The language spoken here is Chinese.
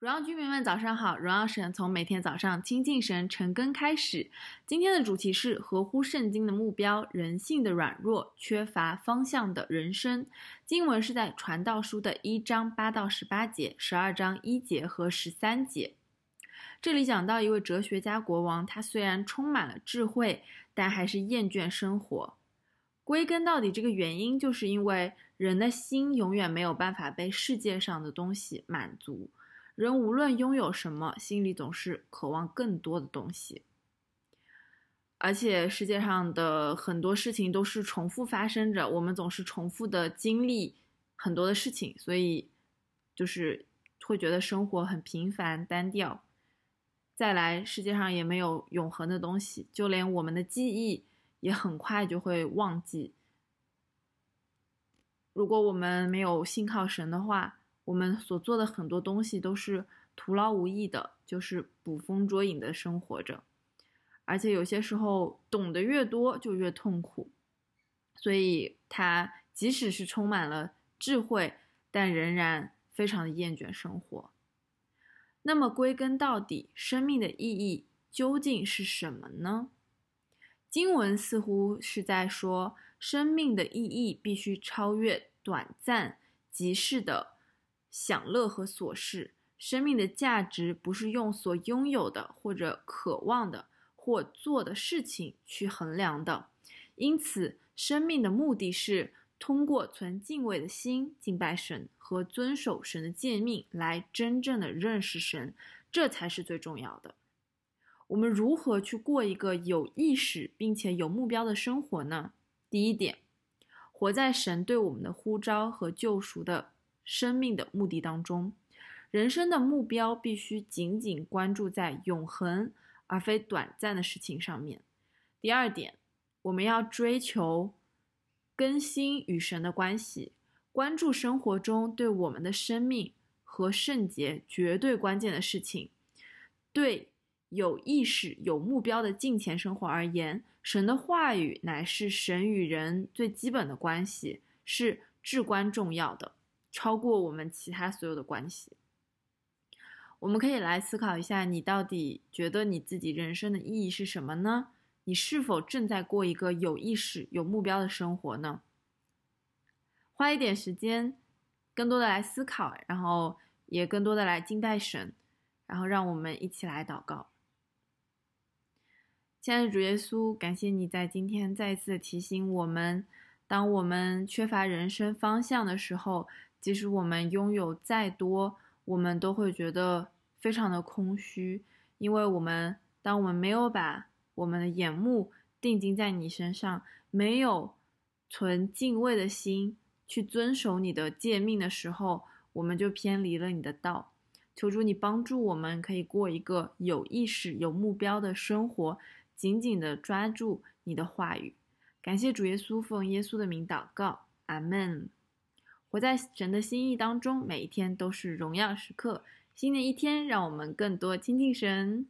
荣耀居民们，早上好！荣耀神从每天早上亲近神、晨更开始。今天的主题是合乎圣经的目标，人性的软弱，缺乏方向的人生。经文是在传道书的一章八到十八节，十二章一节和十三节。这里讲到一位哲学家国王，他虽然充满了智慧，但还是厌倦生活。归根到底，这个原因就是因为人的心永远没有办法被世界上的东西满足。人无论拥有什么，心里总是渴望更多的东西。而且世界上的很多事情都是重复发生着，我们总是重复的经历很多的事情，所以就是会觉得生活很平凡单调。再来，世界上也没有永恒的东西，就连我们的记忆也很快就会忘记。如果我们没有信靠神的话，我们所做的很多东西都是徒劳无益的，就是捕风捉影的生活着，而且有些时候懂得越多就越痛苦，所以他即使是充满了智慧，但仍然非常的厌倦生活。那么归根到底，生命的意义究竟是什么呢？经文似乎是在说，生命的意义必须超越短暂即逝的。享乐和琐事，生命的价值不是用所拥有的或者渴望的或做的事情去衡量的。因此，生命的目的是通过存敬畏的心敬拜神和遵守神的诫命来真正的认识神，这才是最重要的。我们如何去过一个有意识并且有目标的生活呢？第一点，活在神对我们的呼召和救赎的。生命的目的当中，人生的目标必须紧紧关注在永恒而非短暂的事情上面。第二点，我们要追求更新与神的关系，关注生活中对我们的生命和圣洁绝对关键的事情。对有意识、有目标的近前生活而言，神的话语乃是神与人最基本的关系，是至关重要的。超过我们其他所有的关系，我们可以来思考一下：你到底觉得你自己人生的意义是什么呢？你是否正在过一个有意识、有目标的生活呢？花一点时间，更多的来思考，然后也更多的来敬拜神，然后让我们一起来祷告。亲爱的主耶稣，感谢你在今天再一次提醒我们，当我们缺乏人生方向的时候。即使我们拥有再多，我们都会觉得非常的空虚，因为我们当我们没有把我们的眼目定睛在你身上，没有存敬畏的心去遵守你的诫命的时候，我们就偏离了你的道。求主你帮助我们，可以过一个有意识、有目标的生活，紧紧地抓住你的话语。感谢主耶稣，奉耶稣的名祷告，阿门。活在神的心意当中，每一天都是荣耀时刻。新的一天，让我们更多亲近神。